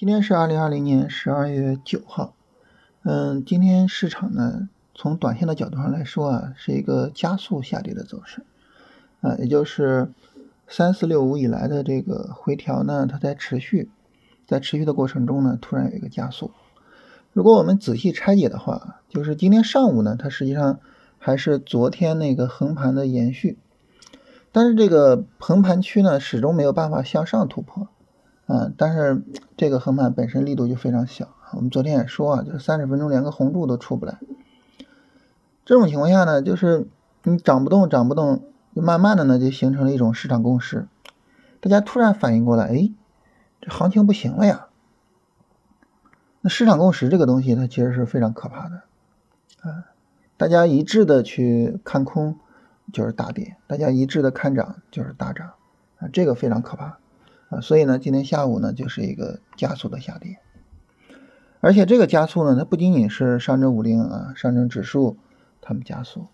今天是二零二零年十二月九号，嗯，今天市场呢，从短线的角度上来说啊，是一个加速下跌的走势，啊，也就是三四六五以来的这个回调呢，它在持续，在持续的过程中呢，突然有一个加速。如果我们仔细拆解的话，就是今天上午呢，它实际上还是昨天那个横盘的延续，但是这个横盘区呢，始终没有办法向上突破。嗯，但是这个横盘本身力度就非常小。我们昨天也说啊，就是三十分钟连个红柱都出不来。这种情况下呢，就是你涨不动，涨不动，就慢慢的呢就形成了一种市场共识。大家突然反应过来，哎，这行情不行了呀。那市场共识这个东西，它其实是非常可怕的。啊，大家一致的去看空就是大跌，大家一致的看涨就是大涨。啊，这个非常可怕。啊，所以呢，今天下午呢就是一个加速的下跌，而且这个加速呢，它不仅仅是上证五零啊，上证指数它们加速，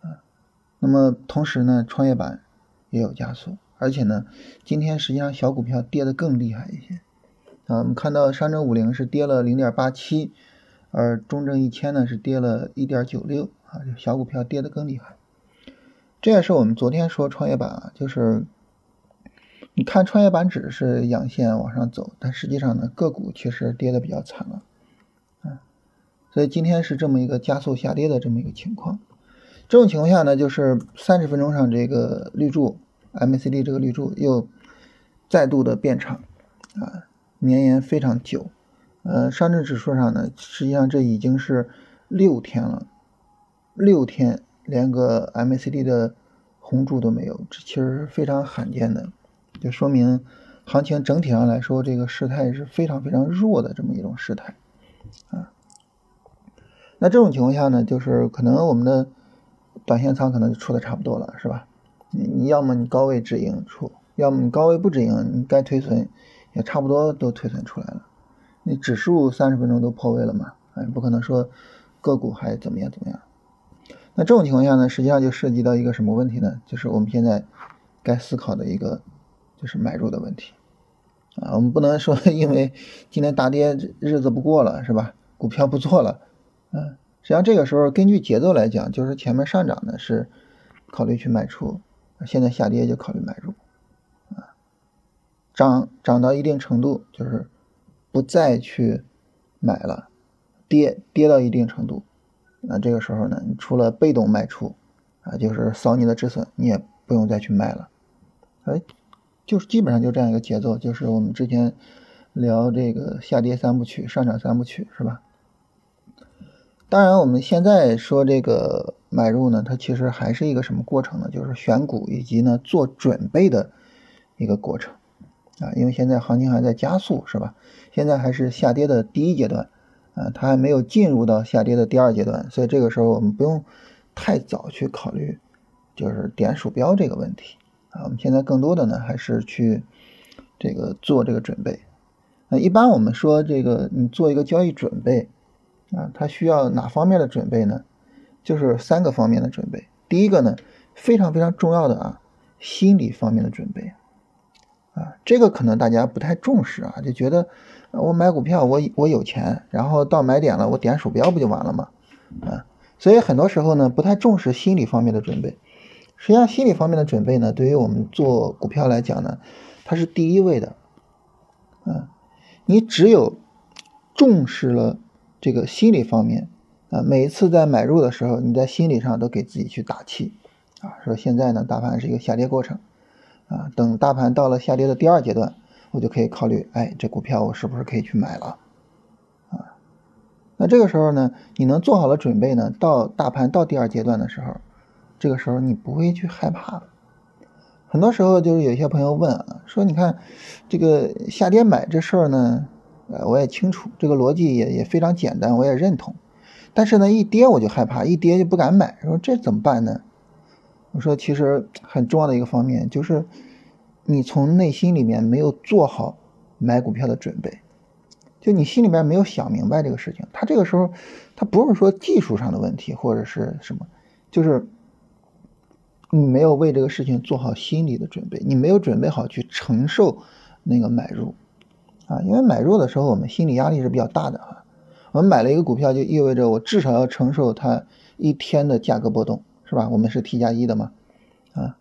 啊，那么同时呢，创业板也有加速，而且呢，今天实际上小股票跌得更厉害一些，啊，我们看到上证五零是跌了零点八七，而中证一千呢是跌了一点九六，啊，小股票跌得更厉害，这也是我们昨天说创业板啊，就是。你看创业板指是阳线往上走，但实际上呢，个股其实跌的比较惨了，啊，所以今天是这么一个加速下跌的这么一个情况。这种情况下呢，就是三十分钟上这个绿柱 MACD 这个绿柱又再度的变长，啊，绵延非常久。呃，上证指数上呢，实际上这已经是六天了，六天连个 MACD 的红柱都没有，这其实是非常罕见的。就说明行情整体上来说，这个事态是非常非常弱的这么一种事态啊。那这种情况下呢，就是可能我们的短线仓可能就出的差不多了，是吧？你你要么你高位止盈出，要么你高位不止盈，你该推存也差不多都推存出来了。你指数三十分钟都破位了嘛？哎，不可能说个股还怎么样怎么样。那这种情况下呢，实际上就涉及到一个什么问题呢？就是我们现在该思考的一个。就是买入的问题啊，我们不能说 因为今天大跌日子不过了是吧？股票不做了，嗯，实际上这个时候根据节奏来讲，就是前面上涨呢是考虑去卖出，现在下跌就考虑买入，啊，涨涨到一定程度就是不再去买了，跌跌到一定程度，那这个时候呢，你除了被动卖出啊，就是扫你的止损，你也不用再去卖了，哎。就是基本上就这样一个节奏，就是我们之前聊这个下跌三部曲、上涨三部曲，是吧？当然，我们现在说这个买入呢，它其实还是一个什么过程呢？就是选股以及呢做准备的一个过程啊。因为现在行情还在加速，是吧？现在还是下跌的第一阶段啊，它还没有进入到下跌的第二阶段，所以这个时候我们不用太早去考虑，就是点鼠标这个问题。啊，我们现在更多的呢，还是去这个做这个准备。那一般我们说这个，你做一个交易准备啊，它需要哪方面的准备呢？就是三个方面的准备。第一个呢，非常非常重要的啊，心理方面的准备啊，这个可能大家不太重视啊，就觉得我买股票，我我有钱，然后到买点了，我点鼠标不就完了吗？啊，所以很多时候呢，不太重视心理方面的准备。实际上，心理方面的准备呢，对于我们做股票来讲呢，它是第一位的。嗯，你只有重视了这个心理方面啊，每一次在买入的时候，你在心理上都给自己去打气啊，说现在呢，大盘是一个下跌过程啊，等大盘到了下跌的第二阶段，我就可以考虑，哎，这股票我是不是可以去买了啊？那这个时候呢，你能做好了准备呢，到大盘到第二阶段的时候。这个时候你不会去害怕很多时候就是有些朋友问啊，说你看这个下跌买这事儿呢，呃，我也清楚，这个逻辑也也非常简单，我也认同。但是呢，一跌我就害怕，一跌就不敢买，说这怎么办呢？我说其实很重要的一个方面就是你从内心里面没有做好买股票的准备，就你心里面没有想明白这个事情。他这个时候他不是说技术上的问题或者是什么，就是。你没有为这个事情做好心理的准备，你没有准备好去承受那个买入啊，因为买入的时候我们心理压力是比较大的啊。我们买了一个股票，就意味着我至少要承受它一天的价格波动，是吧？我们是 T 加一的嘛，啊，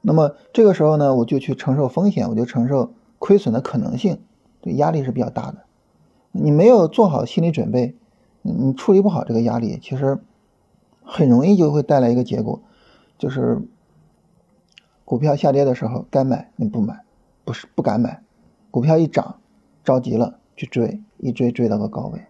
那么这个时候呢，我就去承受风险，我就承受亏损的可能性，对压力是比较大的。你没有做好心理准备，你处理不好这个压力，其实很容易就会带来一个结果，就是股票下跌的时候该买你不买，不是不敢买；股票一涨着急了去追，一追追到个高位。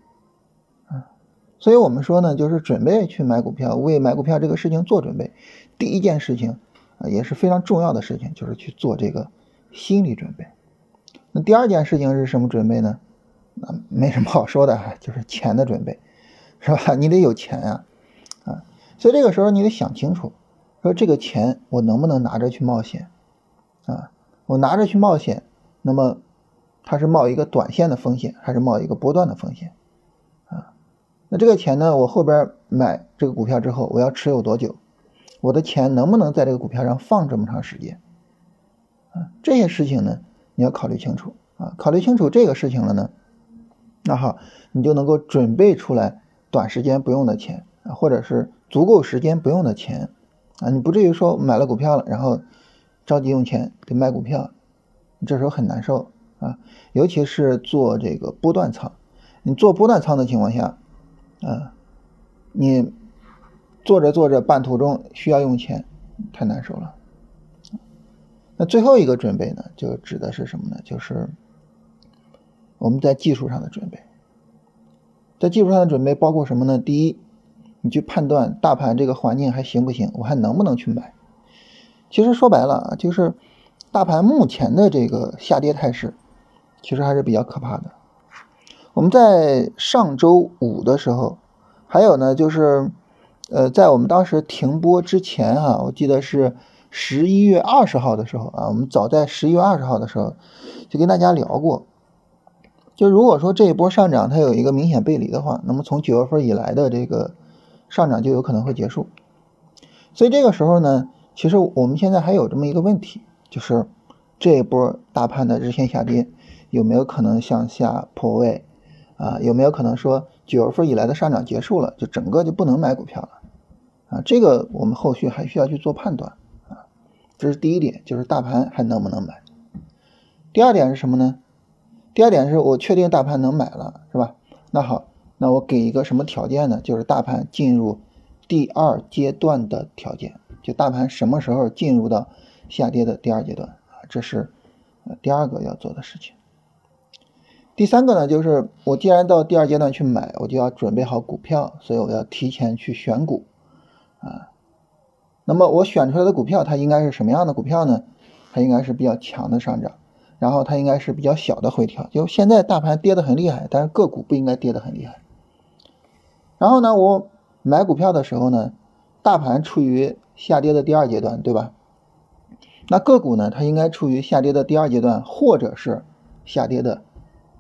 所以我们说呢，就是准备去买股票，为买股票这个事情做准备。第一件事情啊，也是非常重要的事情，就是去做这个心理准备。那第二件事情是什么准备呢？那没什么好说的，就是钱的准备，是吧？你得有钱啊，啊，所以这个时候你得想清楚，说这个钱我能不能拿着去冒险啊？我拿着去冒险，那么它是冒一个短线的风险，还是冒一个波段的风险？啊那这个钱呢？我后边买这个股票之后，我要持有多久？我的钱能不能在这个股票上放这么长时间？啊，这些事情呢，你要考虑清楚啊。考虑清楚这个事情了呢，那好，你就能够准备出来短时间不用的钱啊，或者是足够时间不用的钱啊。你不至于说买了股票了，然后着急用钱得卖股票，这时候很难受啊。尤其是做这个波段仓，你做波段仓的情况下。啊，你做着做着，半途中需要用钱，太难受了。那最后一个准备呢，就指的是什么呢？就是我们在技术上的准备。在技术上的准备包括什么呢？第一，你去判断大盘这个环境还行不行，我还能不能去买？其实说白了啊，就是大盘目前的这个下跌态势，其实还是比较可怕的。我们在上周五的时候，还有呢，就是，呃，在我们当时停播之前哈，我记得是十一月二十号的时候啊，我们早在十一月二十号的时候就跟大家聊过，就如果说这一波上涨它有一个明显背离的话，那么从九月份以来的这个上涨就有可能会结束。所以这个时候呢，其实我们现在还有这么一个问题，就是这一波大盘的日线下跌有没有可能向下破位？啊，有没有可能说九月份以来的上涨结束了，就整个就不能买股票了？啊，这个我们后续还需要去做判断啊。这是第一点，就是大盘还能不能买？第二点是什么呢？第二点是我确定大盘能买了，是吧？那好，那我给一个什么条件呢？就是大盘进入第二阶段的条件，就大盘什么时候进入到下跌的第二阶段啊？这是第二个要做的事情。第三个呢，就是我既然到第二阶段去买，我就要准备好股票，所以我要提前去选股，啊，那么我选出来的股票，它应该是什么样的股票呢？它应该是比较强的上涨，然后它应该是比较小的回调。就现在大盘跌得很厉害，但是个股不应该跌得很厉害。然后呢，我买股票的时候呢，大盘处于下跌的第二阶段，对吧？那个股呢，它应该处于下跌的第二阶段，或者是下跌的。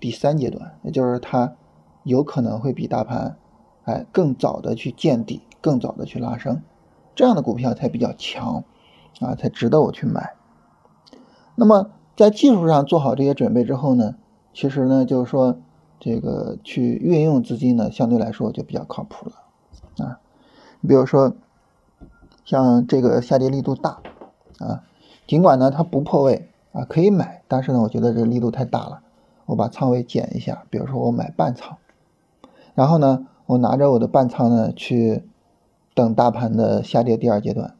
第三阶段，也就是它有可能会比大盘，哎，更早的去见底，更早的去拉升，这样的股票才比较强，啊，才值得我去买。那么在技术上做好这些准备之后呢，其实呢，就是说这个去运用资金呢，相对来说就比较靠谱了，啊，你比如说像这个下跌力度大，啊，尽管呢它不破位啊，可以买，但是呢，我觉得这力度太大了。我把仓位减一下，比如说我买半仓，然后呢，我拿着我的半仓呢去等大盘的下跌第二阶段，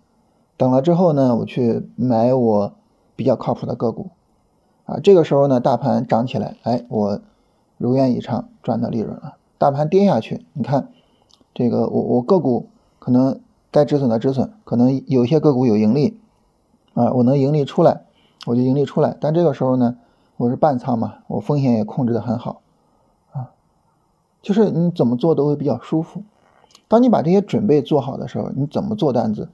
等了之后呢，我去买我比较靠谱的个股，啊，这个时候呢，大盘涨起来，哎，我如愿以偿赚到利润了。大盘跌下去，你看这个我我个股可能该止损的止损，可能有些个股有盈利，啊，我能盈利出来，我就盈利出来，但这个时候呢。我是半仓嘛，我风险也控制的很好，啊，就是你怎么做都会比较舒服。当你把这些准备做好的时候，你怎么做单子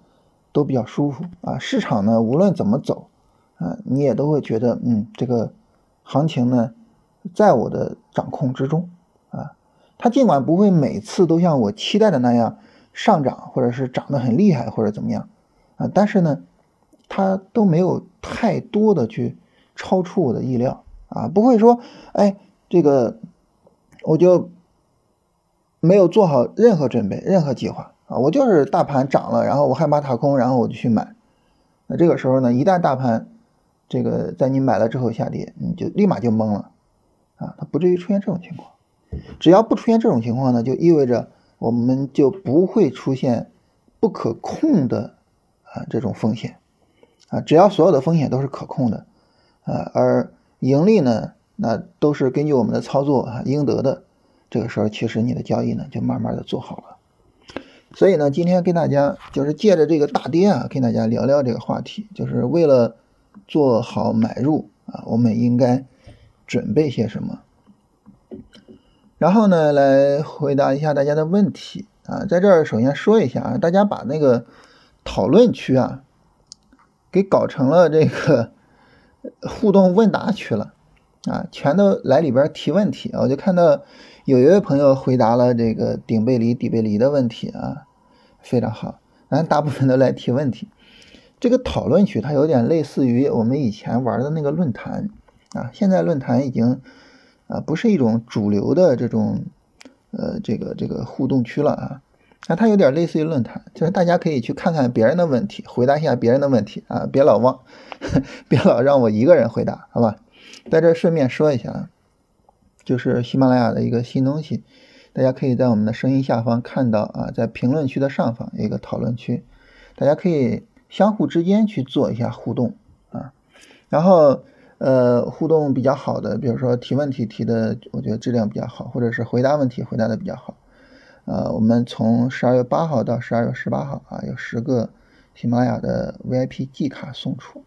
都比较舒服啊。市场呢，无论怎么走，啊，你也都会觉得，嗯，这个行情呢，在我的掌控之中，啊，它尽管不会每次都像我期待的那样上涨，或者是涨得很厉害，或者怎么样，啊，但是呢，它都没有太多的去。超出我的意料啊，不会说，哎，这个我就没有做好任何准备、任何计划啊，我就是大盘涨了，然后我害怕踏空，然后我就去买。那这个时候呢，一旦大盘这个在你买了之后下跌，你就立马就懵了啊，它不至于出现这种情况。只要不出现这种情况呢，就意味着我们就不会出现不可控的啊这种风险啊，只要所有的风险都是可控的啊，而盈利呢，那都是根据我们的操作啊应得的。这个时候，其实你的交易呢就慢慢的做好了。所以呢，今天跟大家就是借着这个大跌啊，跟大家聊聊这个话题，就是为了做好买入啊，我们应该准备些什么？然后呢，来回答一下大家的问题啊，在这儿首先说一下啊，大家把那个讨论区啊给搞成了这个。互动问答区了啊，全都来里边提问题啊！我就看到有一位朋友回答了这个顶背离、底背离的问题啊，非常好。咱大部分都来提问题。这个讨论区它有点类似于我们以前玩的那个论坛啊，现在论坛已经啊不是一种主流的这种呃这个这个互动区了啊。啊，它有点类似于论坛，就是大家可以去看看别人的问题，回答一下别人的问题啊，别老忘，别老让我一个人回答，好吧？在这顺便说一下啊，就是喜马拉雅的一个新东西，大家可以在我们的声音下方看到啊，在评论区的上方一个讨论区，大家可以相互之间去做一下互动啊，然后呃，互动比较好的，比如说提问题提的，我觉得质量比较好，或者是回答问题回答的比较好。呃，我们从十二月八号到十二月十八号啊，有十个喜马拉雅的 VIP 季卡送出。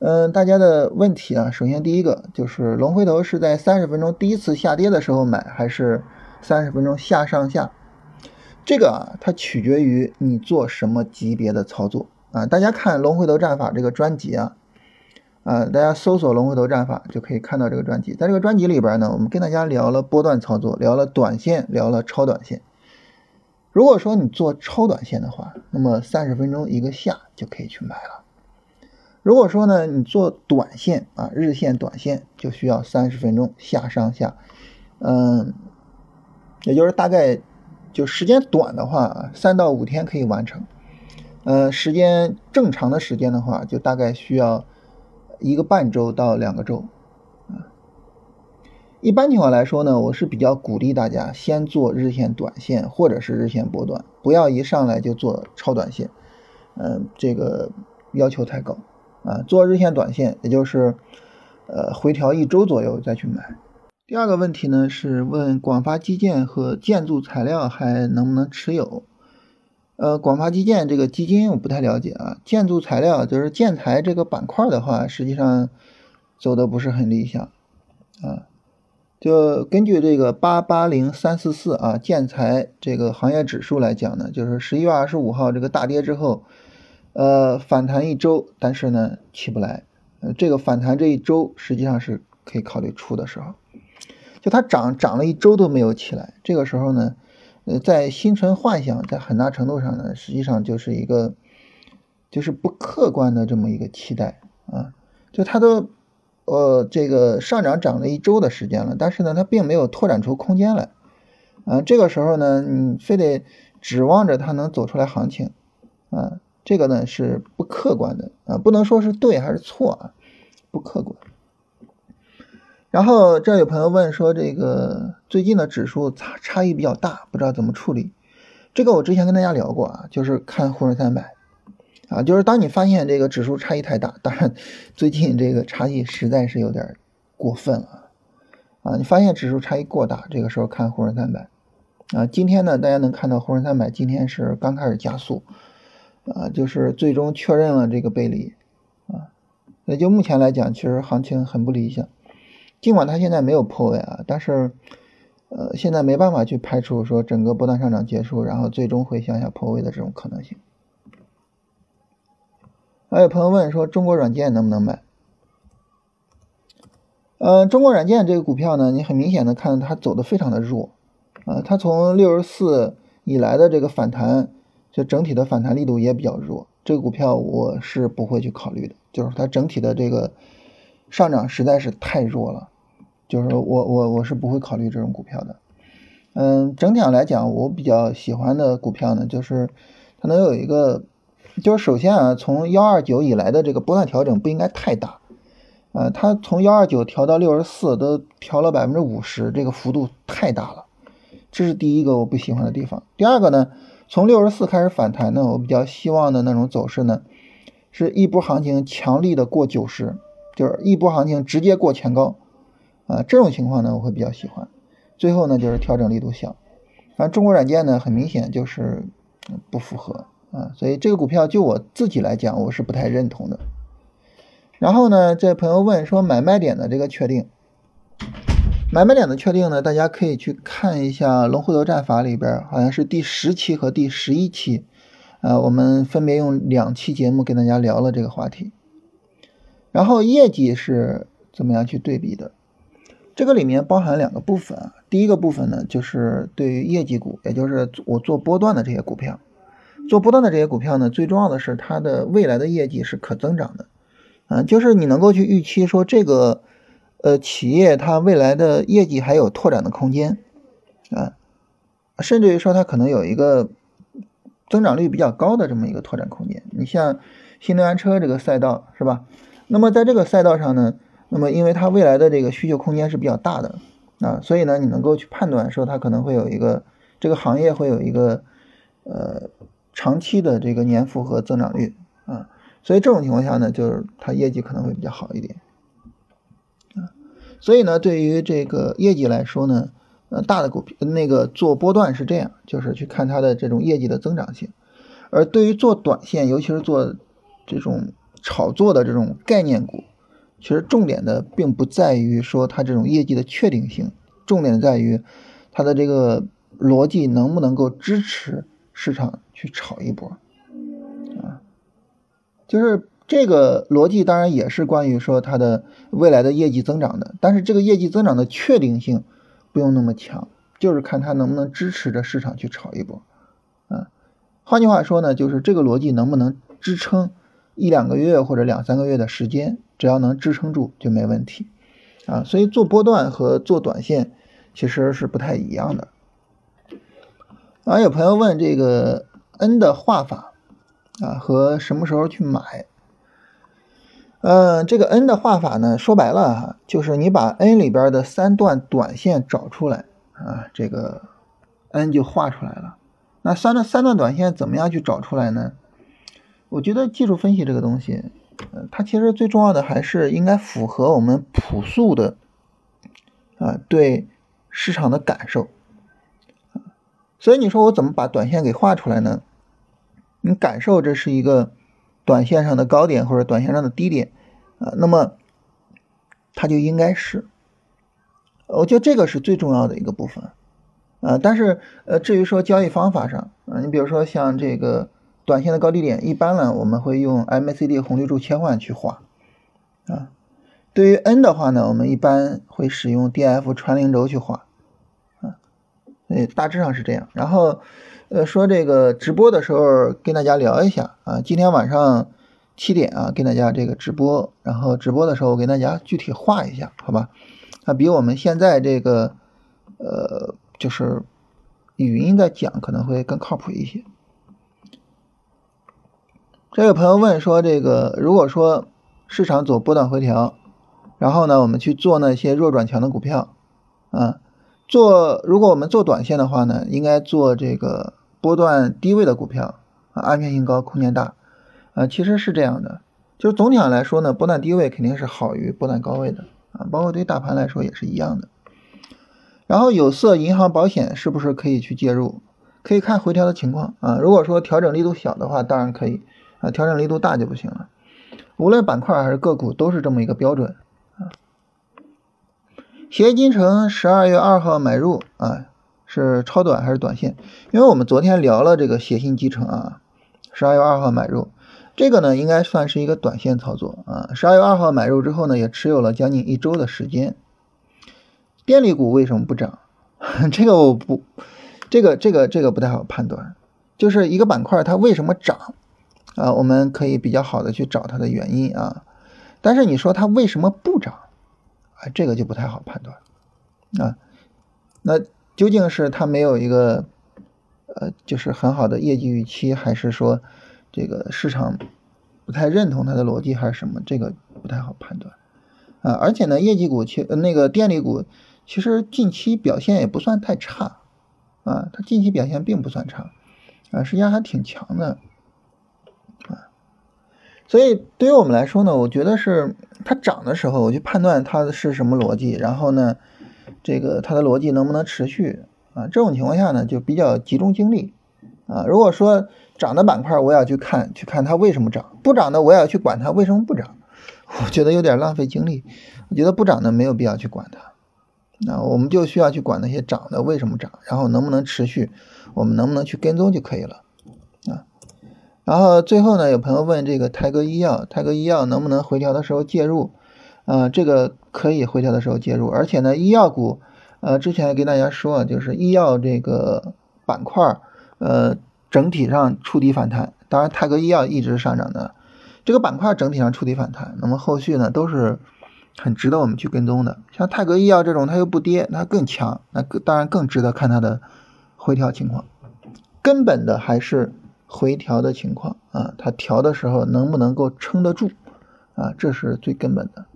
嗯，大家的问题啊，首先第一个就是龙回头是在三十分钟第一次下跌的时候买，还是三十分钟下上下？这个啊，它取决于你做什么级别的操作啊。大家看龙回头战法这个专辑啊。啊，大家搜索“龙回头战法”就可以看到这个专辑。在这个专辑里边呢，我们跟大家聊了波段操作，聊了短线，聊了超短线。如果说你做超短线的话，那么三十分钟一个下就可以去买了。如果说呢，你做短线啊，日线、短线就需要三十分钟下上下，嗯，也就是大概就时间短的话，三到五天可以完成。呃，时间正常的时间的话，就大概需要。一个半周到两个周，啊，一般情况来说呢，我是比较鼓励大家先做日线、短线或者是日线波段，不要一上来就做超短线，嗯，这个要求太高啊。做日线、短线，也就是呃回调一周左右再去买。第二个问题呢是问广发基建和建筑材料还能不能持有？呃，广发基建这个基金我不太了解啊。建筑材料就是建材这个板块的话，实际上走的不是很理想啊。就根据这个八八零三四四啊建材这个行业指数来讲呢，就是十一月二十五号这个大跌之后，呃反弹一周，但是呢起不来。呃，这个反弹这一周实际上是可以考虑出的时候，就它涨涨了一周都没有起来，这个时候呢。呃，在心存幻想，在很大程度上呢，实际上就是一个，就是不客观的这么一个期待啊。就它都，呃，这个上涨涨了一周的时间了，但是呢，它并没有拓展出空间来，啊，这个时候呢，你非得指望着它能走出来行情，啊，这个呢是不客观的啊，不能说是对还是错啊，不客观。然后这有朋友问说，这个最近的指数差差异比较大，不知道怎么处理。这个我之前跟大家聊过啊，就是看沪深三百啊，就是当你发现这个指数差异太大，当然最近这个差异实在是有点过分了啊，你发现指数差异过大，这个时候看沪深三百啊。今天呢，大家能看到沪深三百今天是刚开始加速啊，就是最终确认了这个背离啊。那就目前来讲，其实行情很不理想。尽管它现在没有破位啊，但是，呃，现在没办法去排除说整个波段上涨结束，然后最终会向下破位的这种可能性。还有朋友问说，中国软件能不能买？呃，中国软件这个股票呢，你很明显的看它走的非常的弱，啊，它从六十四以来的这个反弹，就整体的反弹力度也比较弱，这个股票我是不会去考虑的，就是它整体的这个。上涨实在是太弱了，就是我我我是不会考虑这种股票的。嗯，整体上来讲，我比较喜欢的股票呢，就是它能有一个，就是首先啊，从幺二九以来的这个波段调整不应该太大，啊，它从幺二九调到六十四都调了百分之五十，这个幅度太大了，这是第一个我不喜欢的地方。第二个呢，从六十四开始反弹呢，我比较希望的那种走势呢，是一波行情强力的过九十，就是一波行情直接过前高，啊，这种情况呢，我会比较喜欢。最后呢，就是调整力度小，反正中国软件呢，很明显就是不符合啊，所以这个股票就我自己来讲，我是不太认同的。然后呢，这朋友问说买卖点的这个确定，买卖点的确定呢，大家可以去看一下龙虎斗战法里边，好像是第十期和第十一期，呃，我们分别用两期节目跟大家聊了这个话题。然后业绩是怎么样去对比的？这个里面包含两个部分啊，第一个部分呢，就是对于业绩股，也就是我做波段的这些股票，做波段的这些股票呢，最重要的是它的未来的业绩是可增长的，啊，就是你能够去预期说这个呃企业它未来的业绩还有拓展的空间，啊，甚至于说它可能有一个增长率比较高的这么一个拓展空间。你像新能源车这个赛道是吧？那么在这个赛道上呢？那么，因为它未来的这个需求空间是比较大的啊，所以呢，你能够去判断说它可能会有一个这个行业会有一个呃长期的这个年复合增长率啊，所以这种情况下呢，就是它业绩可能会比较好一点啊。所以呢，对于这个业绩来说呢，呃，大的股票那个做波段是这样，就是去看它的这种业绩的增长性，而对于做短线，尤其是做这种炒作的这种概念股。其实重点的并不在于说它这种业绩的确定性，重点在于它的这个逻辑能不能够支持市场去炒一波啊。就是这个逻辑当然也是关于说它的未来的业绩增长的，但是这个业绩增长的确定性不用那么强，就是看它能不能支持着市场去炒一波啊。换句话说呢，就是这个逻辑能不能支撑一两个月或者两三个月的时间。只要能支撑住就没问题，啊，所以做波段和做短线其实是不太一样的。啊，有朋友问这个 N 的画法啊和什么时候去买？嗯，这个 N 的画法呢，说白了哈，就是你把 N 里边的三段短线找出来啊，这个 N 就画出来了。那三段三段短线怎么样去找出来呢？我觉得技术分析这个东西。呃，它其实最重要的还是应该符合我们朴素的啊对市场的感受，所以你说我怎么把短线给画出来呢？你感受这是一个短线上的高点或者短线上的低点啊，那么它就应该是，我觉得这个是最重要的一个部分啊。但是呃，至于说交易方法上啊，你比如说像这个。短线的高低点，一般呢我们会用 MACD 红绿柱切换去画啊。对于 N 的话呢，我们一般会使用 DF 穿零轴去画啊。呃，大致上是这样。然后呃说这个直播的时候跟大家聊一下啊，今天晚上七点啊跟大家这个直播，然后直播的时候我给大家具体画一下，好吧？啊，比我们现在这个呃就是语音在讲可能会更靠谱一些。这个朋友问说：“这个如果说市场走波段回调，然后呢，我们去做那些弱转强的股票，啊，做如果我们做短线的话呢，应该做这个波段低位的股票啊，安全性高，空间大，啊，其实是这样的，就是总体上来说呢，波段低位肯定是好于波段高位的啊，包括对于大盘来说也是一样的。然后有色、银行、保险是不是可以去介入？可以看回调的情况啊，如果说调整力度小的话，当然可以。”啊，调整力度大就不行了。无论板块还是个股，都是这么一个标准啊。协金城十二月二号买入啊，是超短还是短线？因为我们昨天聊了这个协鑫集成啊，十二月二号买入，这个呢应该算是一个短线操作啊。十二月二号买入之后呢，也持有了将近一周的时间。电力股为什么不涨？这个我不，这个这个这个不太好判断。就是一个板块它为什么涨？啊，我们可以比较好的去找它的原因啊。但是你说它为什么不涨？啊，这个就不太好判断啊。那究竟是它没有一个呃，就是很好的业绩预期，还是说这个市场不太认同它的逻辑，还是什么？这个不太好判断啊。而且呢，业绩股其那个电力股其实近期表现也不算太差啊，它近期表现并不算差啊，实际上还挺强的。所以对于我们来说呢，我觉得是它涨的时候，我去判断它是什么逻辑，然后呢，这个它的逻辑能不能持续啊？这种情况下呢，就比较集中精力啊。如果说涨的板块，我要去看，去看它为什么涨；不涨的，我也要去管它为什么不涨。我觉得有点浪费精力。我觉得不涨的没有必要去管它，那我们就需要去管那些涨的为什么涨，然后能不能持续，我们能不能去跟踪就可以了。然后最后呢，有朋友问这个泰格医药，泰格医药能不能回调的时候介入？啊，这个可以回调的时候介入，而且呢，医药股，呃，之前跟大家说，就是医药这个板块，呃，整体上触底反弹。当然，泰格医药一直上涨的，这个板块整体上触底反弹，那么后续呢都是很值得我们去跟踪的。像泰格医药这种，它又不跌，它更强，那当然更值得看它的回调情况。根本的还是。回调的情况啊，它调的时候能不能够撑得住啊？这是最根本的。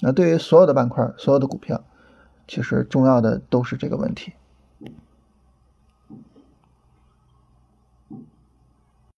那对于所有的板块、所有的股票，其实重要的都是这个问题。